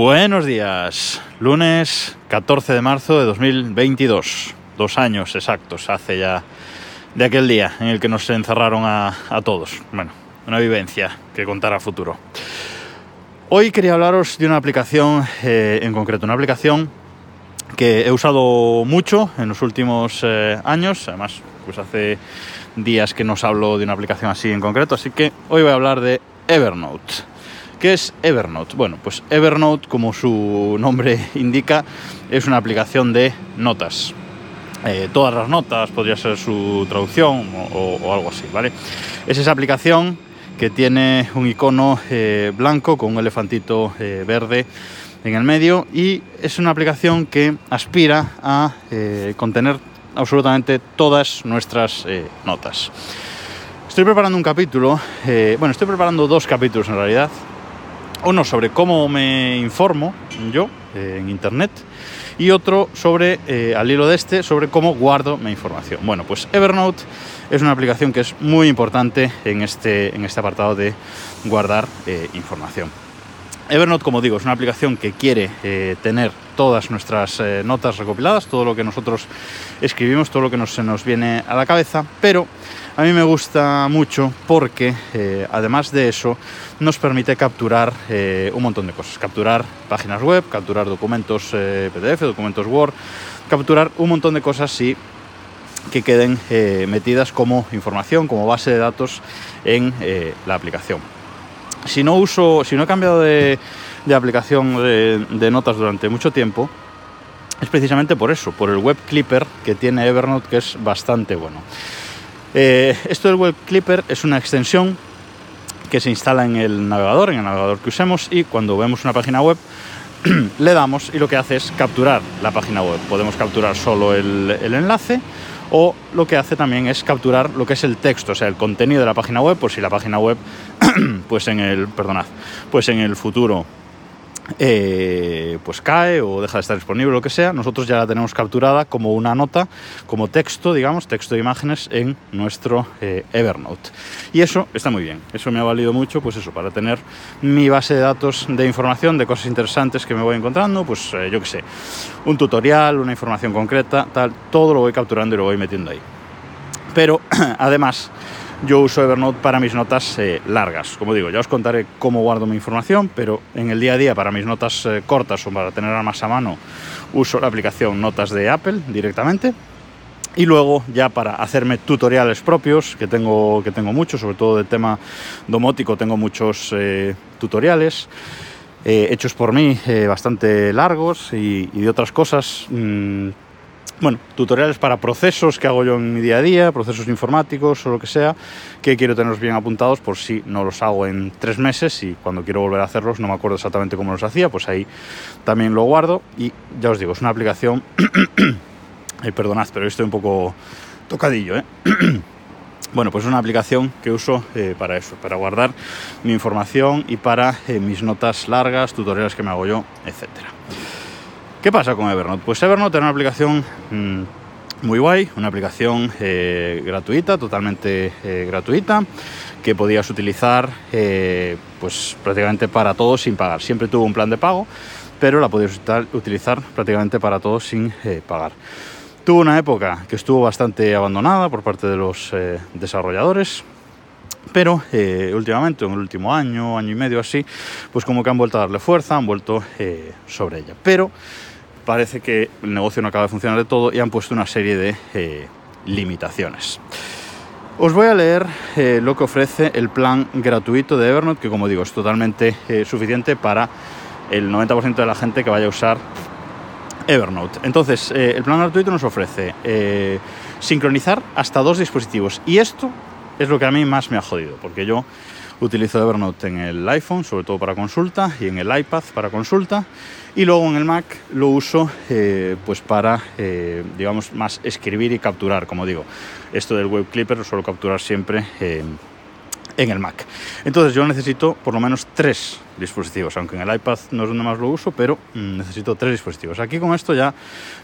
Buenos días, lunes 14 de marzo de 2022, dos años exactos hace ya de aquel día en el que nos encerraron a, todos. Bueno, una vivencia que contar a futuro. Hoy quería hablaros de una aplicación eh, en concreto, una aplicación que he usado mucho en los últimos eh, años, además pues hace días que no os hablo de una aplicación así en concreto, así que hoy voy a hablar de Evernote. ¿Qué es Evernote? Bueno, pues Evernote, como su nombre indica, es una aplicación de notas. Eh, todas las notas, podría ser su traducción o, algo así, ¿vale? Es esa aplicación que tiene un icono eh, blanco con un elefantito eh, verde en el medio y es una aplicación que aspira a contener absolutamente todas nuestras notas. Estoy preparando un capítulo, bueno, estoy preparando dos capítulos en realidad. Uno sobre cómo me informo yo eh, en Internet y otro sobre, eh, al hilo de este, sobre cómo guardo mi información. Bueno, pues Evernote es una aplicación que es muy importante en este, en este apartado de guardar eh, información. Evernote, como digo, es una aplicación que quiere eh, tener todas nuestras eh, notas recopiladas, todo lo que nosotros escribimos, todo lo que se nos viene a la cabeza, pero a mí me gusta mucho porque, eh, además de eso, nos permite capturar un montón de cosas. Capturar páginas web, capturar documentos PDF, documentos Word, capturar un montón de cosas y que queden metidas como información, como base de datos en la aplicación. Si no uso, si no he cambiado de, aplicación de, de, notas durante mucho tiempo, es precisamente por eso, por el web clipper que tiene Evernote, que es bastante bueno. Eh, esto del web clipper es una extensión que se instala en el navegador, en el navegador que usemos, y cuando vemos una página web le damos y lo que hace es capturar la página web. Podemos capturar solo el, el enlace o lo que hace también es capturar lo que es el texto, o sea, el contenido de la página web, por si la página web, pues en el, perdonad, pues en el futuro eh, pues cae o deja de estar disponible, lo que sea, nosotros ya la tenemos capturada como una nota, como texto, digamos, texto de imágenes en nuestro eh, Evernote. Y eso está muy bien, eso me ha valido mucho, pues eso, para tener mi base de datos de información, de cosas interesantes que me voy encontrando, pues eh, yo qué sé, un tutorial, una información concreta, tal, todo lo voy capturando y lo voy metiendo ahí. Pero además, yo uso Evernote para mis notas eh, largas. Como digo, ya os contaré cómo guardo mi información, pero en el día a día para mis notas eh, cortas o para tenerlas más a mano uso la aplicación Notas de Apple directamente. Y luego ya para hacerme tutoriales propios, que tengo, que tengo muchos, sobre todo del tema domótico, tengo muchos eh, tutoriales. Eh, hechos por mí, eh, bastante largos y, y, de otras cosas mmm, bueno, tutoriales para procesos que hago yo en mi día a día, procesos informáticos o lo que sea, que quiero tenerlos bien apuntados por si no los hago en tres meses y cuando quiero volver a hacerlos no me acuerdo exactamente cómo los hacía, pues ahí también lo guardo y ya os digo, es una aplicación... perdonad, pero estoy un poco tocadillo, ¿eh? Bueno, pues es una aplicación que uso eh, para eso, para guardar mi información y para eh, mis notas largas, tutoriales que me hago yo, etcétera. ¿Qué pasa con Evernote? Pues Evernote es una aplicación mmm, muy guay, una aplicación eh, gratuita, totalmente eh, gratuita, que podías utilizar eh, pues prácticamente para todo sin pagar. Siempre tuvo un plan de pago, pero la podías utilizar prácticamente para todo sin eh, pagar. Tuvo una época que estuvo bastante abandonada por parte de los desarrolladores, pero eh, últimamente, en el último año, año y medio así, pues como que han vuelto a darle fuerza, han vuelto eh, sobre ella. Pero parece que el negocio no acaba de funcionar de todo y han puesto una serie de eh, limitaciones. Os voy a leer lo que ofrece el plan gratuito de Evernote, que como digo es totalmente suficiente para el 90% de la gente que vaya a usar Evernote. Entonces, el plan gratuito nos ofrece sincronizar hasta dos dispositivos. Y esto es lo que a mí más me ha jodido, porque yo utilizo Evernote en el iPhone, sobre todo para consulta, y en el iPad para consulta, y luego en el Mac lo uso eh, pues para, eh, digamos, más escribir y capturar, como digo. Esto del Web Clipper lo suelo capturar siempre eh, en el Mac. Entonces yo necesito por lo menos tres dispositivos, aunque en el iPad no es donde más lo uso, pero mm, necesito tres dispositivos. Aquí con esto ya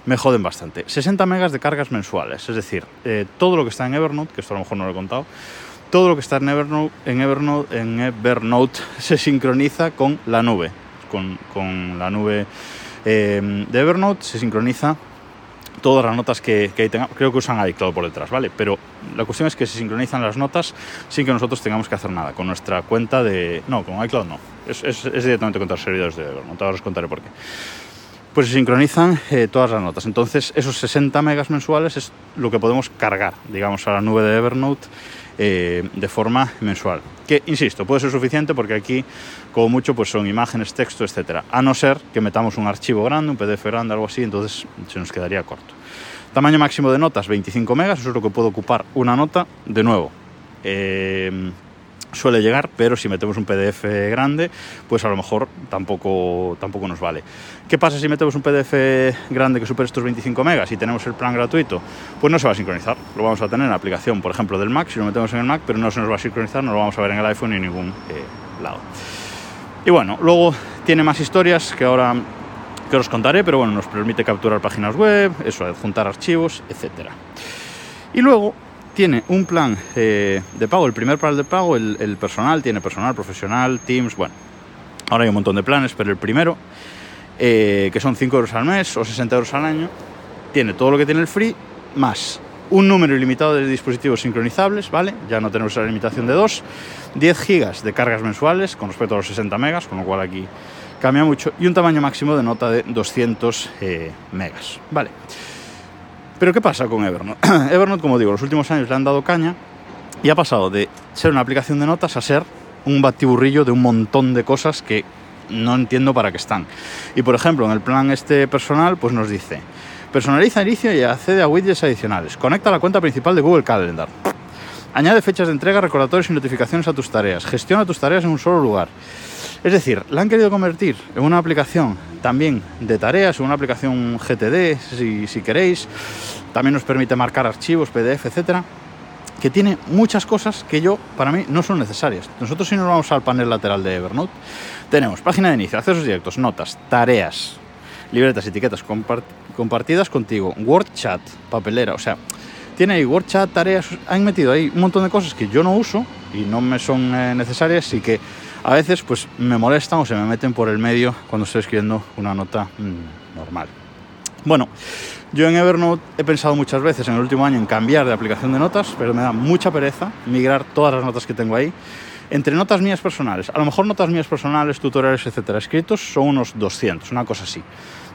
me joden bastante. 60 megas de cargas mensuales, es decir, eh, todo lo que está en Evernote, que esto a lo mejor no lo he contado, todo lo que está en Evernote, en Evernote, en Evernote se sincroniza con la nube, con, la nube eh, de Evernote, se sincroniza todas las notas que, que ahí tengan. Creo que usan iCloud por detrás, ¿vale? Pero la cuestión es que se sincronizan las notas sin que nosotros tengamos que hacer nada. Con nuestra cuenta de... No, con iCloud no. Es, es, es directamente contra los servidores de Evernote. Ahora os contaré por qué pues se sincronizan eh, todas las notas. Entonces, esos 60 megas mensuales es lo que podemos cargar, digamos, a la nube de Evernote eh, de forma mensual. Que, insisto, puede ser suficiente porque aquí, como mucho, pues son imágenes, texto, etcétera. A no ser que metamos un archivo grande, un PDF grande, algo así, entonces se nos quedaría corto. Tamaño máximo de notas, 25 megas, eso es lo que puedo ocupar una nota. De nuevo, eh, suele llegar, pero si metemos un PDF grande, pues a lo mejor tampoco, tampoco nos vale. ¿Qué pasa si metemos un PDF grande que supere estos 25 megas y tenemos el plan gratuito? Pues no se va a sincronizar, lo vamos a tener en la aplicación, por ejemplo, del Mac, si lo metemos en el Mac, pero no se nos va a sincronizar, no lo vamos a ver en el iPhone ni en ningún eh, lado. Y bueno, luego tiene más historias que ahora que os contaré, pero bueno, nos permite capturar páginas web, eso, adjuntar archivos, etcétera. Y luego tiene un plan eh, de pago, el primer plan de pago, el, personal, tiene personal, profesional, Teams, bueno, ahora hay un montón de planes, pero el primero, eh, que son 5 euros al mes o 60 euros al año, tiene todo lo que tiene el free, más un número ilimitado de dispositivos sincronizables, ¿vale? Ya no tenemos la limitación de 2, 10 gigas de cargas mensuales con respecto a los 60 megas, con lo cual aquí cambia mucho, y un tamaño máximo de nota de 200 eh, megas, ¿vale? Pero ¿qué pasa con Evernote? Evernote, como digo, los últimos años le han dado caña y ha pasado de ser una aplicación de notas a ser un batiburrillo de un montón de cosas que no entiendo para qué están. Y por ejemplo, en el plan este personal, pues nos dice, personaliza inicio y accede a widgets adicionales, conecta la cuenta principal de Google Calendar, añade fechas de entrega, recordatorios y notificaciones a tus tareas, gestiona tus tareas en un solo lugar. Es decir, la han querido convertir en una aplicación también de tareas, una aplicación GTD, si, si queréis. También nos permite marcar archivos, PDF, etcétera que tiene muchas cosas que yo, para mí, no son necesarias. Nosotros si nos vamos al panel lateral de Evernote, tenemos página de inicio, accesos directos, notas, tareas, libretas, etiquetas compart compartidas contigo, Word Chat, papelera, o sea, tiene ahí Word Chat, tareas, han metido ahí un montón de cosas que yo no uso y no me son eh, necesarias y que a veces pues me molestan o se me meten por el medio cuando estoy escribiendo una nota mmm, normal. Bueno, yo en Evernote he pensado muchas veces en el último año en cambiar de aplicación de notas, pero me da mucha pereza migrar todas las notas que tengo ahí. Entre notas mías personales, a lo mejor notas mías personales, tutoriales, etcétera, escritos son unos 200, una cosa así.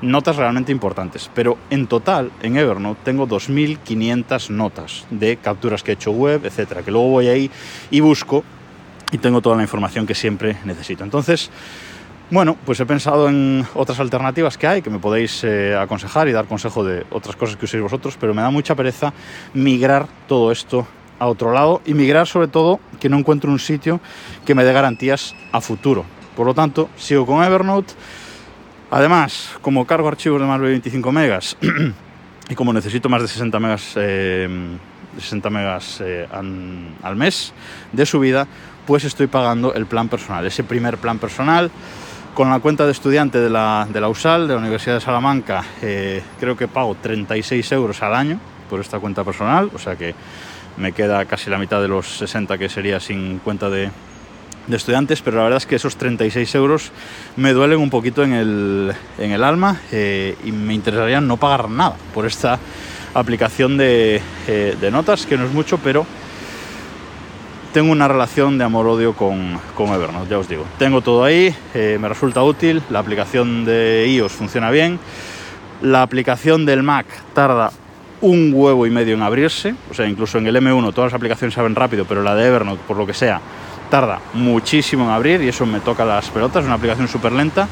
Notas realmente importantes, pero en total en Evernote tengo 2500 notas de capturas que he hecho web, etcétera, que luego voy ahí y busco y tengo toda la información que siempre necesito. Entonces, bueno, pues he pensado en otras alternativas que hay, que me podéis eh, aconsejar y dar consejo de otras cosas que uséis vosotros, pero me da mucha pereza migrar todo esto a otro lado y migrar sobre todo que no encuentro un sitio que me dé garantías a futuro. Por lo tanto, sigo con Evernote. Además, como cargo archivos de más de 25 megas y como necesito más de 60 megas, eh, 60 megas eh, al mes de subida, pues estoy pagando el plan personal, ese primer plan personal. Con la cuenta de estudiante de la, de la USAL, de la Universidad de Salamanca, eh, creo que pago 36 euros al año por esta cuenta personal, o sea que me queda casi la mitad de los 60 que sería sin cuenta de, de estudiantes, pero la verdad es que esos 36 euros me duelen un poquito en el, en el alma eh, y me interesaría no pagar nada por esta aplicación de, eh, de notas, que no es mucho, pero tengo una relación de amor-odio con, con, Evernote, ya os digo. Tengo todo ahí, eh, me resulta útil, la aplicación de iOS funciona bien, la aplicación del Mac tarda un huevo y medio en abrirse, o sea, incluso en el M1 todas las aplicaciones se abren rápido, pero la de Evernote, por lo que sea, tarda muchísimo en abrir y eso me toca las pelotas, es una aplicación súper lenta.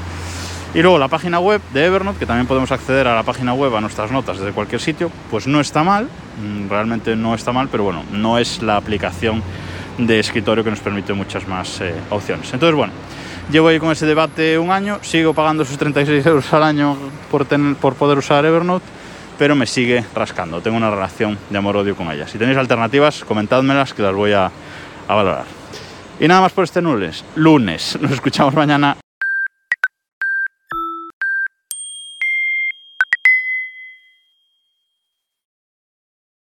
Y luego la página web de Evernote, que también podemos acceder a la página web, a nuestras notas desde cualquier sitio, pues no está mal, mm, realmente no está mal, pero bueno, no es la aplicación de escritorio que nos permite muchas más eh, opciones. Entonces, bueno, llevo ahí con ese debate un año, sigo pagando esos 36 euros al año por, tener, por poder usar Evernote, pero me sigue rascando. Tengo una relación de amor-odio con ella. Si tenéis alternativas, comentádmelas que las voy a, a valorar. Y nada más por este lunes. Lunes. Nos escuchamos mañana.